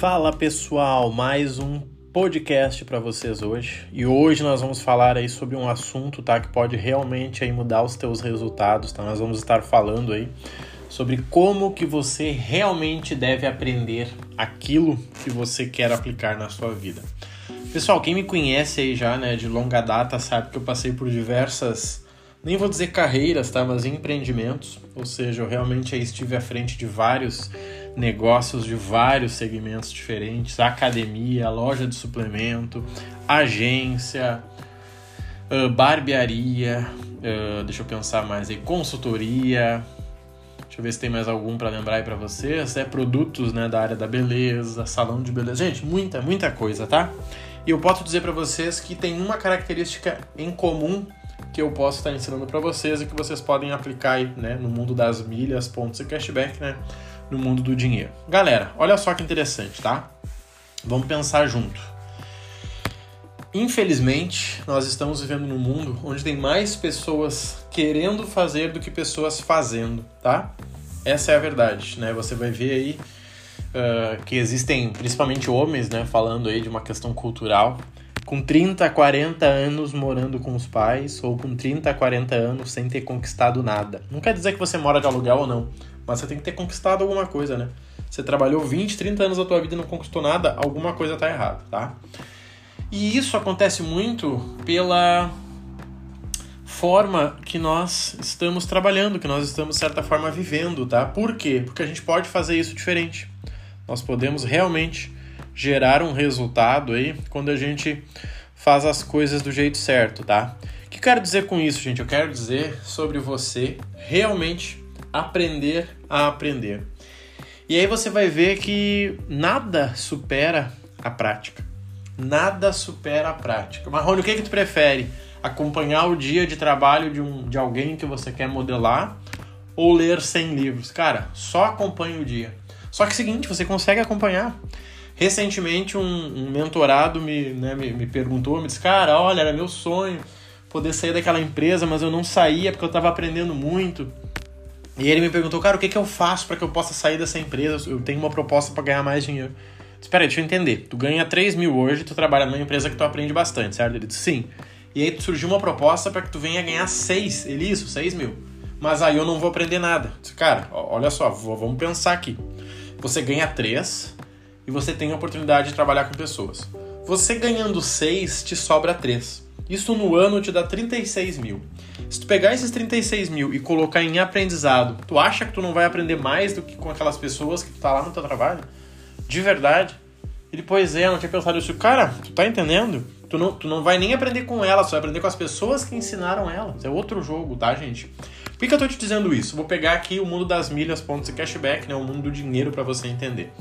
Fala pessoal, mais um podcast para vocês hoje. E hoje nós vamos falar aí sobre um assunto, tá, que pode realmente aí mudar os teus resultados, tá? Nós vamos estar falando aí sobre como que você realmente deve aprender aquilo que você quer aplicar na sua vida. Pessoal, quem me conhece aí já, né, de longa data, sabe que eu passei por diversas nem vou dizer carreiras, tá, mas empreendimentos, ou seja, eu realmente estive à frente de vários negócios de vários segmentos diferentes, academia, loja de suplemento, agência, uh, barbearia, uh, deixa eu pensar mais aí, consultoria, deixa eu ver se tem mais algum para lembrar aí para vocês, é produtos, né, da área da beleza, salão de beleza, gente, muita, muita coisa, tá? E eu posso dizer para vocês que tem uma característica em comum que eu posso estar ensinando para vocês e que vocês podem aplicar aí, né, no mundo das milhas, pontos e cashback, né, no mundo do dinheiro. Galera, olha só que interessante, tá? Vamos pensar junto. Infelizmente, nós estamos vivendo num mundo onde tem mais pessoas querendo fazer do que pessoas fazendo, tá? Essa é a verdade, né? Você vai ver aí uh, que existem, principalmente homens, né, falando aí de uma questão cultural, com 30, 40 anos morando com os pais ou com 30, 40 anos sem ter conquistado nada. Não quer dizer que você mora de aluguel ou não, mas você tem que ter conquistado alguma coisa, né? Você trabalhou 20, 30 anos da tua vida e não conquistou nada, alguma coisa tá errada, tá? E isso acontece muito pela forma que nós estamos trabalhando, que nós estamos, de certa forma, vivendo, tá? Por quê? Porque a gente pode fazer isso diferente. Nós podemos realmente gerar um resultado aí quando a gente faz as coisas do jeito certo, tá? O que quero dizer com isso, gente? Eu quero dizer sobre você realmente aprender a aprender. E aí você vai ver que nada supera a prática. Nada supera a prática. Marrone, o que, que tu prefere? Acompanhar o dia de trabalho de, um, de alguém que você quer modelar ou ler 100 livros? Cara, só acompanhe o dia. Só que é o seguinte, você consegue acompanhar. Recentemente, um, um mentorado me, né, me, me perguntou, me disse, cara, olha, era meu sonho poder sair daquela empresa, mas eu não saía porque eu estava aprendendo muito. E ele me perguntou, cara, o que, que eu faço para que eu possa sair dessa empresa? Eu tenho uma proposta para ganhar mais dinheiro. Espera aí, deixa eu entender. Tu ganha 3 mil hoje, tu trabalha numa empresa que tu aprende bastante, certo? Ele disse, sim. E aí surgiu uma proposta para que tu venha ganhar 6, ele isso, 6 mil. Mas aí eu não vou aprender nada. Disse, cara, olha só, vamos pensar aqui. Você ganha 3, e você tem a oportunidade de trabalhar com pessoas. Você ganhando 6, te sobra 3. Isso no ano te dá 36 mil. Se tu pegar esses 36 mil e colocar em aprendizado, tu acha que tu não vai aprender mais do que com aquelas pessoas que tu tá lá no teu trabalho? De verdade? Ele, pois é, não tinha pensado isso. Cara, tu tá entendendo? Tu não, tu não vai nem aprender com elas, tu vai aprender com as pessoas que ensinaram elas. É outro jogo, tá, gente? Por que, que eu tô te dizendo isso? Vou pegar aqui o mundo das milhas, pontos e cashback, né? O mundo do dinheiro para você entender.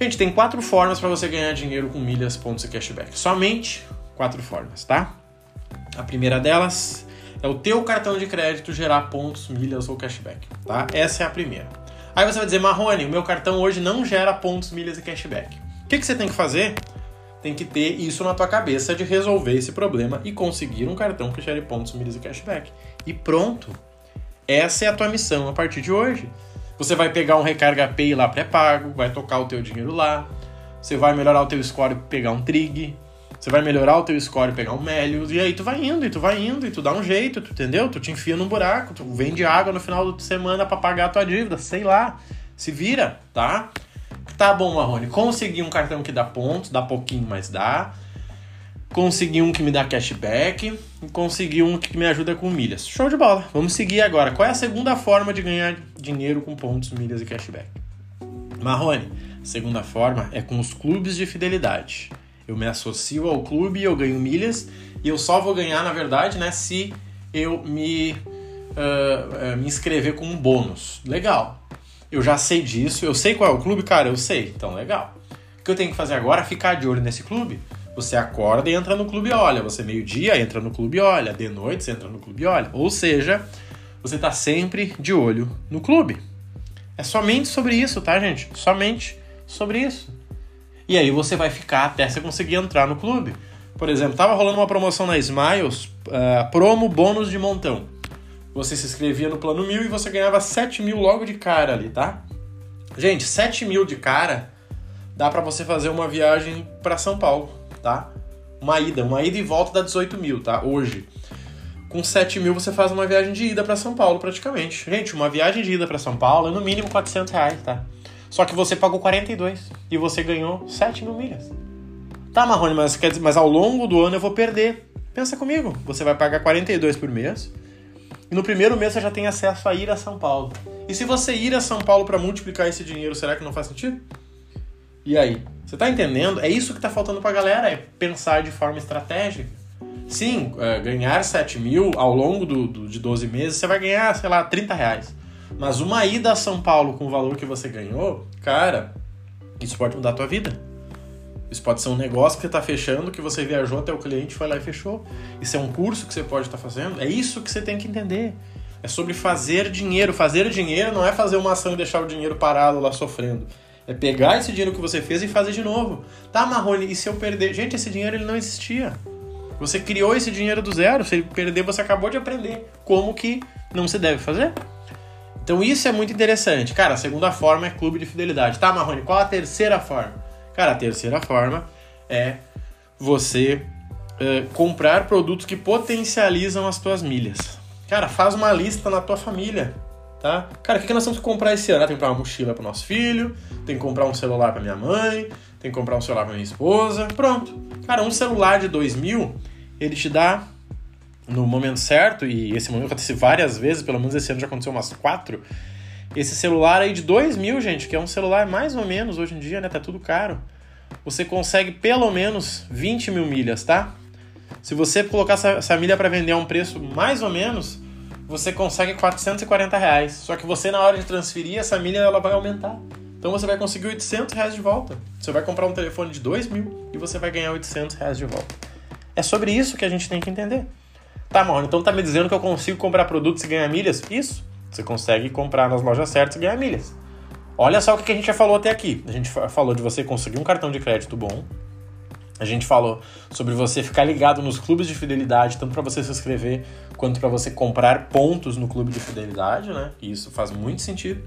Gente, tem quatro formas para você ganhar dinheiro com milhas, pontos e cashback. Somente quatro formas, tá? A primeira delas é o teu cartão de crédito gerar pontos, milhas ou cashback, tá? Essa é a primeira. Aí você vai dizer, Marrone, o meu cartão hoje não gera pontos, milhas e cashback. O que, que você tem que fazer? Tem que ter isso na tua cabeça de resolver esse problema e conseguir um cartão que gere pontos, milhas e cashback. E pronto. Essa é a tua missão a partir de hoje. Você vai pegar um recarga pay lá pré-pago, vai tocar o teu dinheiro lá. Você vai melhorar o teu score pegar um trig. Você vai melhorar o teu score pegar um Melius. E aí tu vai indo, e tu vai indo, e tu dá um jeito, tu entendeu? Tu te enfia num buraco, tu vende água no final da semana para pagar a tua dívida, sei lá. Se vira, tá? Tá bom, Marrone. Consegui um cartão que dá pontos, dá pouquinho, mas dá consegui um que me dá cashback e consegui um que me ajuda com milhas. Show de bola. Vamos seguir agora. Qual é a segunda forma de ganhar dinheiro com pontos, milhas e cashback? Marrone, segunda forma é com os clubes de fidelidade. Eu me associo ao clube e eu ganho milhas e eu só vou ganhar, na verdade, né, se eu me, uh, me inscrever com um bônus. Legal. Eu já sei disso, eu sei qual é o clube, cara, eu sei. Então, legal. O que eu tenho que fazer agora é ficar de olho nesse clube você acorda e entra no clube olha. Você meio-dia entra no clube olha. De noite você entra no clube olha. Ou seja, você está sempre de olho no clube. É somente sobre isso, tá, gente? Somente sobre isso. E aí você vai ficar até você conseguir entrar no clube. Por exemplo, tava rolando uma promoção na Smiles, uh, promo bônus de montão. Você se inscrevia no plano mil e você ganhava 7 mil logo de cara ali, tá? Gente, 7 mil de cara dá para você fazer uma viagem para São Paulo, tá? Uma ida, uma ida e volta dá 18 mil, tá? Hoje. Com 7 mil você faz uma viagem de ida para São Paulo, praticamente. Gente, uma viagem de ida para São Paulo é no mínimo 400 reais, tá? Só que você pagou 42 e você ganhou 7 mil milhas. Tá, Marrone, mas, mas ao longo do ano eu vou perder. Pensa comigo, você vai pagar 42 por mês e no primeiro mês você já tem acesso a ir a São Paulo. E se você ir a São Paulo para multiplicar esse dinheiro, será que não faz sentido? E aí? Você tá entendendo? É isso que tá faltando pra galera, é pensar de forma estratégica. Sim, é, ganhar 7 mil ao longo do, do, de 12 meses, você vai ganhar, sei lá, 30 reais. Mas uma ida a São Paulo com o valor que você ganhou, cara, isso pode mudar a tua vida. Isso pode ser um negócio que você está fechando, que você viajou até o cliente, foi lá e fechou. Isso é um curso que você pode estar tá fazendo. É isso que você tem que entender. É sobre fazer dinheiro. Fazer dinheiro não é fazer uma ação e deixar o dinheiro parado lá sofrendo. É pegar esse dinheiro que você fez e fazer de novo. Tá, Marrone, e se eu perder? Gente, esse dinheiro ele não existia. Você criou esse dinheiro do zero. Se ele perder, você acabou de aprender como que não se deve fazer. Então isso é muito interessante. Cara, a segunda forma é clube de fidelidade. Tá, Marrone, qual a terceira forma? Cara, a terceira forma é você uh, comprar produtos que potencializam as tuas milhas. Cara, faz uma lista na tua família, tá? Cara, o que, que nós temos que comprar esse ano? Ah, tem que comprar uma mochila para nosso filho, tem que comprar um celular para minha mãe, tem que comprar um celular para minha esposa. Pronto. Cara, um celular de 2 mil, ele te dá no momento certo, e esse momento acontece várias vezes, pelo menos esse ano já aconteceu umas quatro, esse celular aí de 2 mil, gente, que é um celular mais ou menos hoje em dia, né? Tá tudo caro. Você consegue pelo menos 20 mil milhas, tá? Se você colocar essa, essa milha para vender a um preço mais ou menos, você consegue 440 reais. Só que você, na hora de transferir, essa milha ela vai aumentar. Então você vai conseguir 800 reais de volta. Você vai comprar um telefone de 2 mil e você vai ganhar 800 reais de volta. É sobre isso que a gente tem que entender. Tá, mano, então tá me dizendo que eu consigo comprar produtos e ganhar milhas? Isso. Você consegue comprar nas lojas certas e ganhar milhas. Olha só o que a gente já falou até aqui. A gente falou de você conseguir um cartão de crédito bom. A gente falou sobre você ficar ligado nos clubes de fidelidade, tanto para você se inscrever quanto para você comprar pontos no clube de fidelidade, né? E isso faz muito sentido.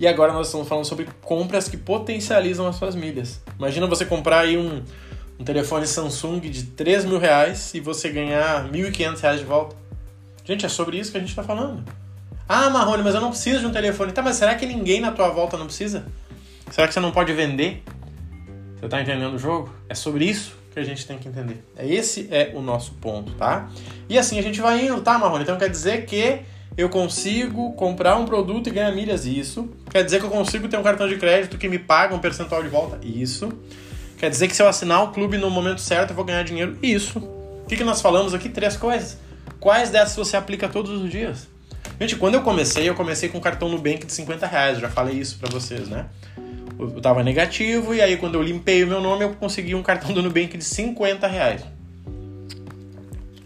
E agora nós estamos falando sobre compras que potencializam as suas milhas. Imagina você comprar aí um, um telefone Samsung de 3 mil reais e você ganhar 1.500 reais de volta. Gente, é sobre isso que a gente está falando. Ah, Marrone, mas eu não preciso de um telefone. Tá, mas será que ninguém na tua volta não precisa? Será que você não pode vender? Você tá entendendo o jogo? É sobre isso que a gente tem que entender. É esse é o nosso ponto, tá? E assim a gente vai indo, tá, Marrone? Então quer dizer que eu consigo comprar um produto e ganhar milhas, isso. Quer dizer que eu consigo ter um cartão de crédito que me paga um percentual de volta, isso. Quer dizer que se eu assinar o clube no momento certo eu vou ganhar dinheiro, isso. O que, que nós falamos aqui? Três coisas. Quais dessas você aplica todos os dias? Gente, quando eu comecei, eu comecei com um cartão Nubank de 50 reais, já falei isso para vocês, né? Eu tava negativo e aí quando eu limpei o meu nome, eu consegui um cartão do Nubank de 50 reais.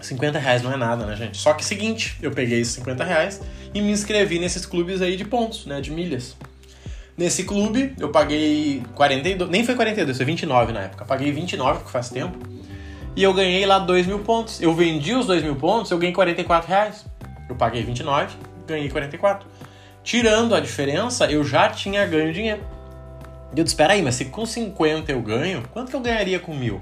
50 reais não é nada, né, gente? Só que seguinte, eu peguei esses 50 reais e me inscrevi nesses clubes aí de pontos, né, de milhas. Nesse clube, eu paguei 42, nem foi 42, foi 29 na época. paguei 29, que faz tempo. E eu ganhei lá 2 mil pontos. Eu vendi os 2 mil pontos, eu ganhei 44 reais. Eu paguei 29, ganhei 44. Tirando a diferença, eu já tinha ganho dinheiro. E eu disse, espera aí, mas se com 50 eu ganho, quanto que eu ganharia com mil?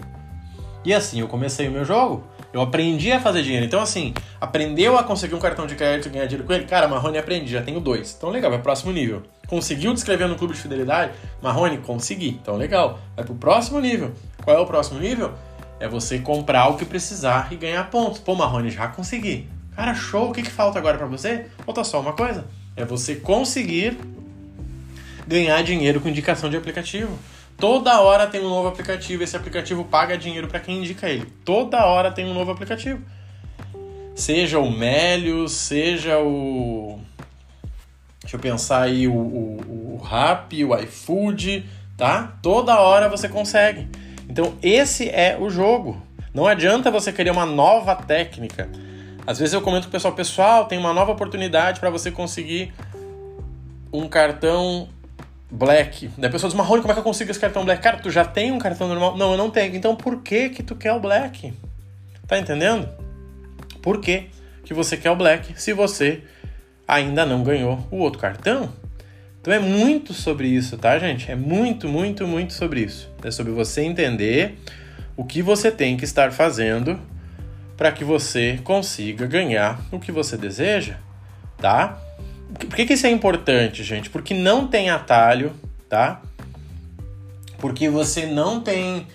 E assim, eu comecei o meu jogo. Eu aprendi a fazer dinheiro. Então, assim, aprendeu a conseguir um cartão de crédito e ganhar dinheiro com ele? Cara, Marrone aprendi, já tenho dois. Então, legal, vai pro próximo nível. Conseguiu descrever no clube de fidelidade? Marrone, consegui. Então, legal. Vai pro próximo nível. Qual é o próximo nível? É você comprar o que precisar e ganhar pontos. Pô, Marrone, já consegui. Cara, show, o que, que falta agora para você? Falta só uma coisa: é você conseguir ganhar dinheiro com indicação de aplicativo. Toda hora tem um novo aplicativo, esse aplicativo paga dinheiro para quem indica ele. Toda hora tem um novo aplicativo. Seja o Melios, seja o. Deixa eu pensar aí, o, o, o Rap, o iFood, tá? Toda hora você consegue. Então, esse é o jogo. Não adianta você querer uma nova técnica. Às vezes eu comento com o pessoal, pessoal, tem uma nova oportunidade para você conseguir um cartão black. Daí a pessoa diz, Marrone, como é que eu consigo esse cartão black? Cara, tu já tem um cartão normal? Não, eu não tenho. Então por que que tu quer o black? Tá entendendo? Por que que você quer o black se você ainda não ganhou o outro cartão? Então é muito sobre isso, tá, gente? É muito, muito, muito sobre isso. É sobre você entender o que você tem que estar fazendo para que você consiga ganhar o que você deseja, tá? Por que, que isso é importante, gente? Porque não tem atalho, tá? Porque você não tem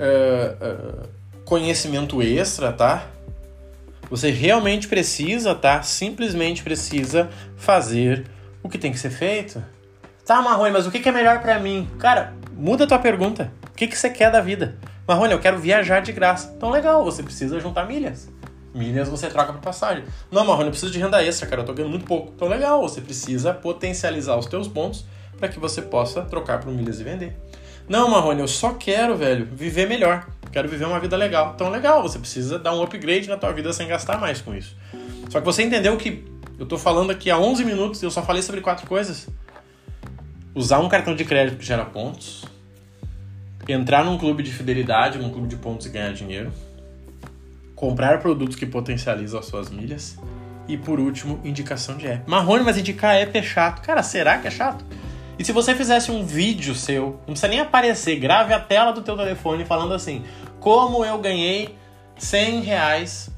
uh, uh, conhecimento extra, tá? Você realmente precisa, tá? Simplesmente precisa fazer o que tem que ser feito. Tá, Marrone, mas o que é melhor para mim? Cara, muda a tua pergunta. O que, que você quer da vida? Marrone, eu quero viajar de graça. Então, legal, você precisa juntar milhas. Milhas você troca por passagem. Não, Marrone, eu preciso de renda extra, cara, eu tô ganhando muito pouco. Então, legal, você precisa potencializar os teus pontos para que você possa trocar por milhas e vender. Não, Marrone, eu só quero, velho, viver melhor. Quero viver uma vida legal. Então, legal, você precisa dar um upgrade na tua vida sem gastar mais com isso. Só que você entendeu que eu tô falando aqui há 11 minutos e eu só falei sobre quatro coisas. Usar um cartão de crédito que gera pontos, entrar num clube de fidelidade, num clube de pontos e ganhar dinheiro, comprar produtos que potencializam as suas milhas e, por último, indicação de app. Marrone, mas indicar app é chato. Cara, será que é chato? E se você fizesse um vídeo seu, não precisa nem aparecer, grave a tela do teu telefone falando assim, como eu ganhei 100 reais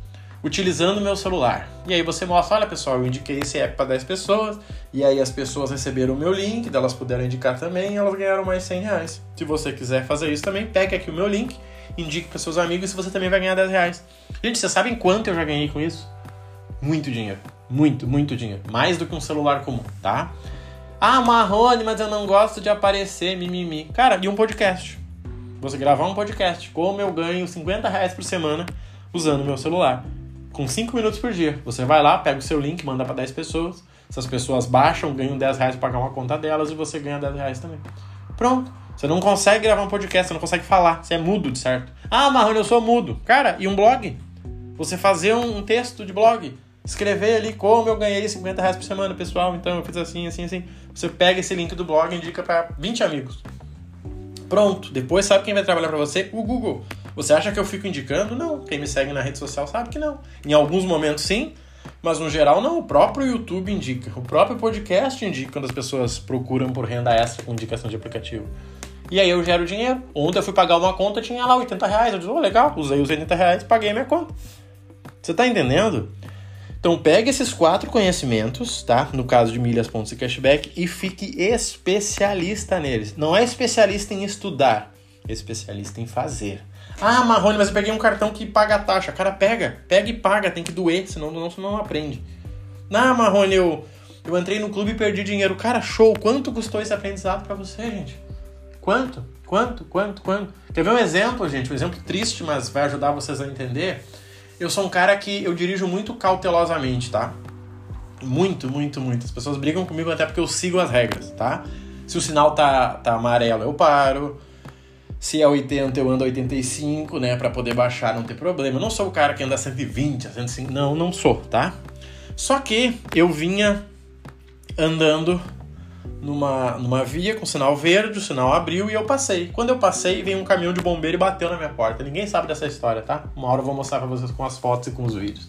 utilizando meu celular. E aí você mostra, olha pessoal, eu indiquei esse app para 10 pessoas, e aí as pessoas receberam o meu link, elas puderam indicar também, e elas ganharam mais 100 reais. Se você quiser fazer isso também, pegue aqui o meu link, indique para seus amigos e você também vai ganhar 10 reais. Gente, vocês sabem quanto eu já ganhei com isso? Muito dinheiro. Muito, muito dinheiro. Mais do que um celular comum, tá? Ah, Marrone, mas eu não gosto de aparecer, mimimi. Cara, e um podcast? Você gravar um podcast. Como eu ganho 50 reais por semana usando meu celular. Com 5 minutos por dia. Você vai lá, pega o seu link, manda para 10 pessoas. Essas pessoas baixam, ganham 10 reais para pagar uma conta delas e você ganha 10 reais também. Pronto. Você não consegue gravar um podcast, você não consegue falar. Você é mudo, de certo? Ah, Marrone, eu sou mudo. Cara, e um blog? Você fazer um texto de blog. Escrever ali como eu ganhei 50 reais por semana, pessoal. Então eu fiz assim, assim, assim. Você pega esse link do blog e indica para 20 amigos. Pronto. Depois sabe quem vai trabalhar para você? O Google. Você acha que eu fico indicando? Não. Quem me segue na rede social sabe que não. Em alguns momentos sim, mas no geral não. O próprio YouTube indica. O próprio podcast indica quando as pessoas procuram por renda extra com indicação de aplicativo. E aí eu gero dinheiro. Ontem eu fui pagar uma conta, tinha lá 80 reais. Eu disse, oh, legal, usei os 80 reais, paguei minha conta. Você tá entendendo? Então pegue esses quatro conhecimentos, tá? No caso de milhas, pontos e cashback, e fique especialista neles. Não é especialista em estudar, é especialista em fazer. Ah, Marrone, mas eu peguei um cartão que paga a taxa. Cara, pega, pega e paga, tem que doer, senão não, não aprende. Ah, Marrone, eu, eu entrei no clube e perdi dinheiro. Cara, show, quanto custou esse aprendizado para você, gente? Quanto? Quanto? Quanto? Quanto? Quer ver um exemplo, gente? Um exemplo triste, mas vai ajudar vocês a entender. Eu sou um cara que eu dirijo muito cautelosamente, tá? Muito, muito, muito. As pessoas brigam comigo até porque eu sigo as regras, tá? Se o sinal tá, tá amarelo, eu paro. Se é 80, eu ando 85, né? Pra poder baixar, não ter problema. Eu não sou o cara que anda 120, 105. Não, não sou, tá? Só que eu vinha andando numa, numa via com sinal verde, o sinal abriu e eu passei. Quando eu passei, veio um caminhão de bombeiro e bateu na minha porta. Ninguém sabe dessa história, tá? Uma hora eu vou mostrar pra vocês com as fotos e com os vídeos.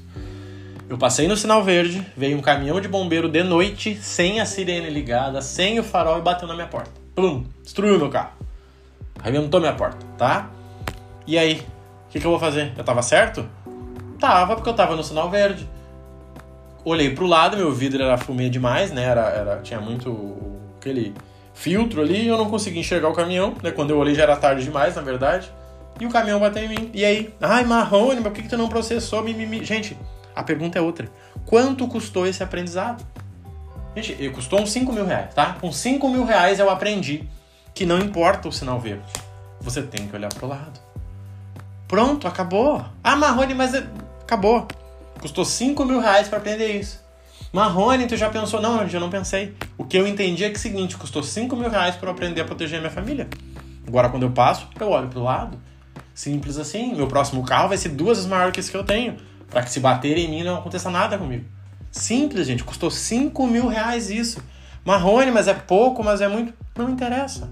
Eu passei no sinal verde, veio um caminhão de bombeiro de noite, sem a sirene ligada, sem o farol e bateu na minha porta. Plum! Destruiu meu carro. Arrebentou minha porta, tá? E aí? O que, que eu vou fazer? Eu tava certo? Tava, porque eu tava no sinal verde. Olhei pro lado, meu vidro era fumê demais, né? Era, era, tinha muito aquele filtro ali e eu não consegui enxergar o caminhão, né? Quando eu olhei já era tarde demais, na verdade. E o caminhão bateu em mim. E aí? Ai, Marrone, mas por que, que tu não processou? Mimimi? Gente, a pergunta é outra. Quanto custou esse aprendizado? Gente, custou uns 5 mil reais, tá? Com 5 mil reais eu aprendi que não importa o sinal verde. Você tem que olhar pro lado. Pronto, acabou. Ah, Marrone, mas é, acabou. Custou 5 mil reais para aprender isso. Marrone, tu já pensou? Não, eu já não pensei. O que eu entendi é que é o seguinte, custou 5 mil reais para aprender a proteger a minha família. Agora, quando eu passo, eu olho pro lado. Simples assim. Meu próximo carro vai ser duas vezes maior que esse que eu tenho. para que se bater em mim não aconteça nada comigo. Simples, gente. Custou 5 mil reais isso. Marrone, mas é pouco, mas é muito. Não interessa.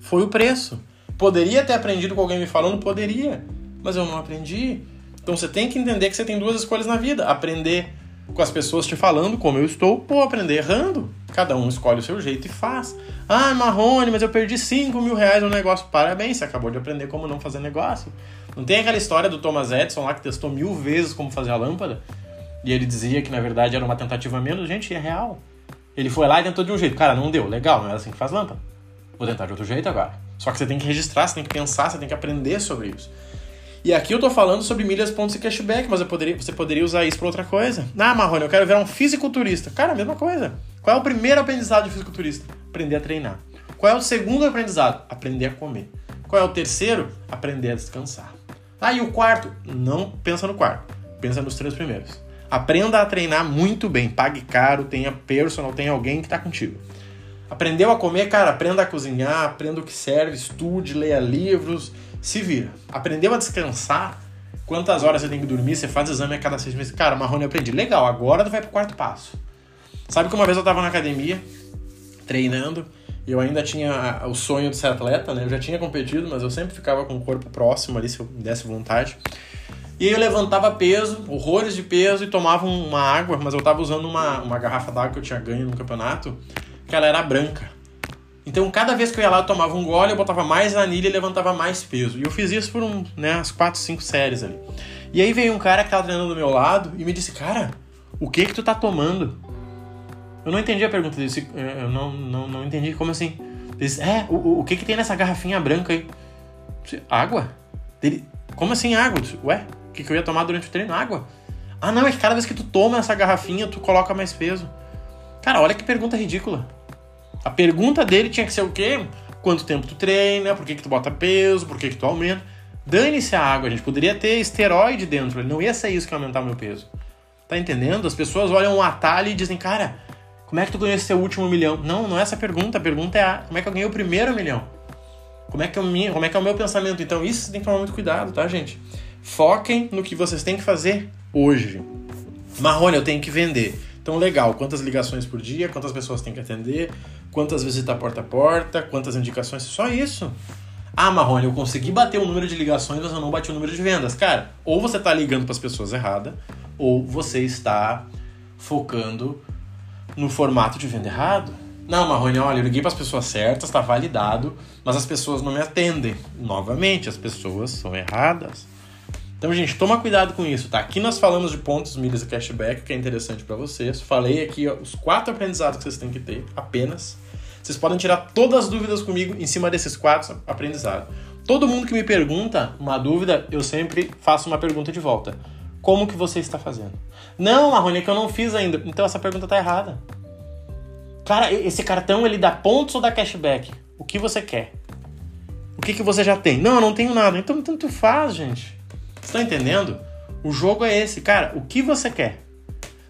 Foi o preço. Poderia ter aprendido com alguém me falando? Poderia. Mas eu não aprendi. Então você tem que entender que você tem duas escolhas na vida: aprender com as pessoas te falando como eu estou, ou aprender errando. Cada um escolhe o seu jeito e faz. Ah, Marrone, mas eu perdi 5 mil reais no negócio. Parabéns, você acabou de aprender como não fazer negócio. Não tem aquela história do Thomas Edison lá que testou mil vezes como fazer a lâmpada? E ele dizia que na verdade era uma tentativa menos. Gente, é real. Ele foi lá e tentou de um jeito. Cara, não deu. Legal, não é assim que faz lâmpada. Vou tentar de outro jeito agora. Só que você tem que registrar, você tem que pensar, você tem que aprender sobre isso. E aqui eu tô falando sobre milhas, pontos e cashback, mas poderia, você poderia usar isso para outra coisa. Ah, Marrone, eu quero virar um fisiculturista. Cara, mesma coisa. Qual é o primeiro aprendizado de fisiculturista? Aprender a treinar. Qual é o segundo aprendizado? Aprender a comer. Qual é o terceiro? Aprender a descansar. Ah, e o quarto? Não pensa no quarto. Pensa nos três primeiros. Aprenda a treinar muito bem. Pague caro, tenha personal, tenha alguém que está contigo. Aprendeu a comer, cara, aprenda a cozinhar, aprenda o que serve, estude, leia livros, se vira. Aprendeu a descansar, quantas horas você tem que dormir, você faz exame a cada seis meses. Cara, Marrone, eu aprendi. Legal, agora tu vai pro quarto passo. Sabe que uma vez eu tava na academia, treinando, e eu ainda tinha o sonho de ser atleta, né? Eu já tinha competido, mas eu sempre ficava com o corpo próximo ali, se eu desse vontade. E eu levantava peso, horrores de peso, e tomava uma água, mas eu tava usando uma, uma garrafa d'água que eu tinha ganho no campeonato que ela era branca. Então, cada vez que eu ia lá, eu tomava um gole, eu botava mais anilha e levantava mais peso. E eu fiz isso por um, né, as 4, 5 séries ali. E aí veio um cara que tava treinando do meu lado e me disse, cara, o que que tu tá tomando? Eu não entendi a pergunta dele, eu não, não, não entendi, como assim? Ele disse, é, o, o que que tem nessa garrafinha branca aí? Disse, água? Ele, como assim água? Disse, Ué, o que que eu ia tomar durante o treino? Água. Ah, não, é que cada vez que tu toma essa garrafinha, tu coloca mais peso. Cara, olha que pergunta ridícula. A pergunta dele tinha que ser o quê? Quanto tempo tu treina? Por que, que tu bota peso? Por que, que tu aumenta? Dane-se a água, a gente poderia ter esteroide dentro, não ia ser isso que ia aumentar o meu peso. Tá entendendo? As pessoas olham um atalho e dizem, cara, como é que tu ganhou esse seu último milhão? Não, não é essa a pergunta. A pergunta é a, como é que eu ganhei o primeiro milhão? Como é, que o como é que é o meu pensamento? Então, isso você tem que tomar muito cuidado, tá, gente? Foquem no que vocês têm que fazer hoje. Marrone, eu tenho que vender. Então, legal, quantas ligações por dia, quantas pessoas tem que atender, quantas visitas porta a porta, quantas indicações, só isso. Ah, Marrone, eu consegui bater o número de ligações, mas eu não bati o número de vendas. Cara, ou você está ligando para as pessoas erradas, ou você está focando no formato de venda errado. Não, Marrone, olha, eu liguei para as pessoas certas, está validado, mas as pessoas não me atendem. Novamente, as pessoas são erradas. Então, gente, toma cuidado com isso, tá? Aqui nós falamos de pontos, milhas e cashback, que é interessante para vocês. Falei aqui ó, os quatro aprendizados que vocês têm que ter, apenas. Vocês podem tirar todas as dúvidas comigo em cima desses quatro aprendizados. Todo mundo que me pergunta uma dúvida, eu sempre faço uma pergunta de volta. Como que você está fazendo? Não, Marrone, é que eu não fiz ainda. Então essa pergunta tá errada. Cara, esse cartão ele dá pontos ou dá cashback? O que você quer? O que, que você já tem? Não, eu não tenho nada. Então tanto faz, gente. Estão entendendo? O jogo é esse, cara. O que você quer?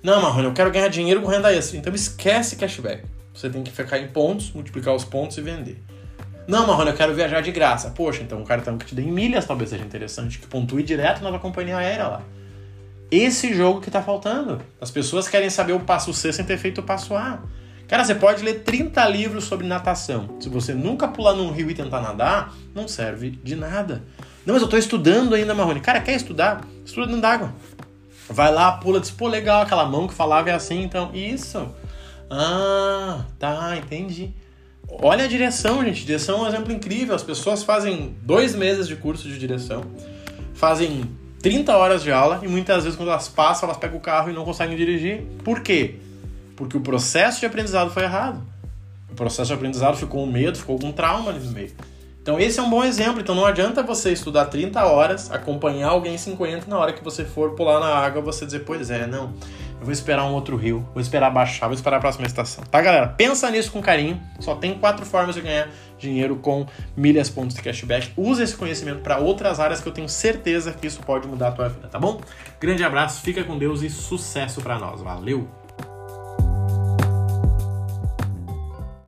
Não, Marrone, eu quero ganhar dinheiro com renda extra. Então esquece cashback. Você tem que ficar em pontos, multiplicar os pontos e vender. Não, Marrone, eu quero viajar de graça. Poxa, então um cartão que te dê em milhas talvez seja interessante, que pontue direto na tua companhia aérea lá. Esse jogo que tá faltando. As pessoas querem saber o passo C sem ter feito o passo A. Cara, você pode ler 30 livros sobre natação. Se você nunca pular num rio e tentar nadar, não serve de nada. Não, mas eu tô estudando ainda, Marrone. Cara, quer estudar? Estuda dentro d'água. Vai lá, pula, diz, pô, legal, aquela mão que falava é assim, então. Isso. Ah, tá, entendi. Olha a direção, gente. Direção é um exemplo incrível. As pessoas fazem dois meses de curso de direção, fazem 30 horas de aula e muitas vezes, quando elas passam, elas pegam o carro e não conseguem dirigir. Por quê? Porque o processo de aprendizado foi errado. O processo de aprendizado ficou com medo, ficou com trauma ali no meio. Então esse é um bom exemplo. Então não adianta você estudar 30 horas, acompanhar alguém 50 na hora que você for pular na água, você dizer, pois é, não. Eu vou esperar um outro rio, vou esperar baixar, vou esperar a próxima estação. Tá, galera? Pensa nisso com carinho. Só tem quatro formas de ganhar dinheiro com milhas, pontos de cashback. Use esse conhecimento para outras áreas que eu tenho certeza que isso pode mudar a tua vida, tá bom? Grande abraço, fica com Deus e sucesso para nós. Valeu!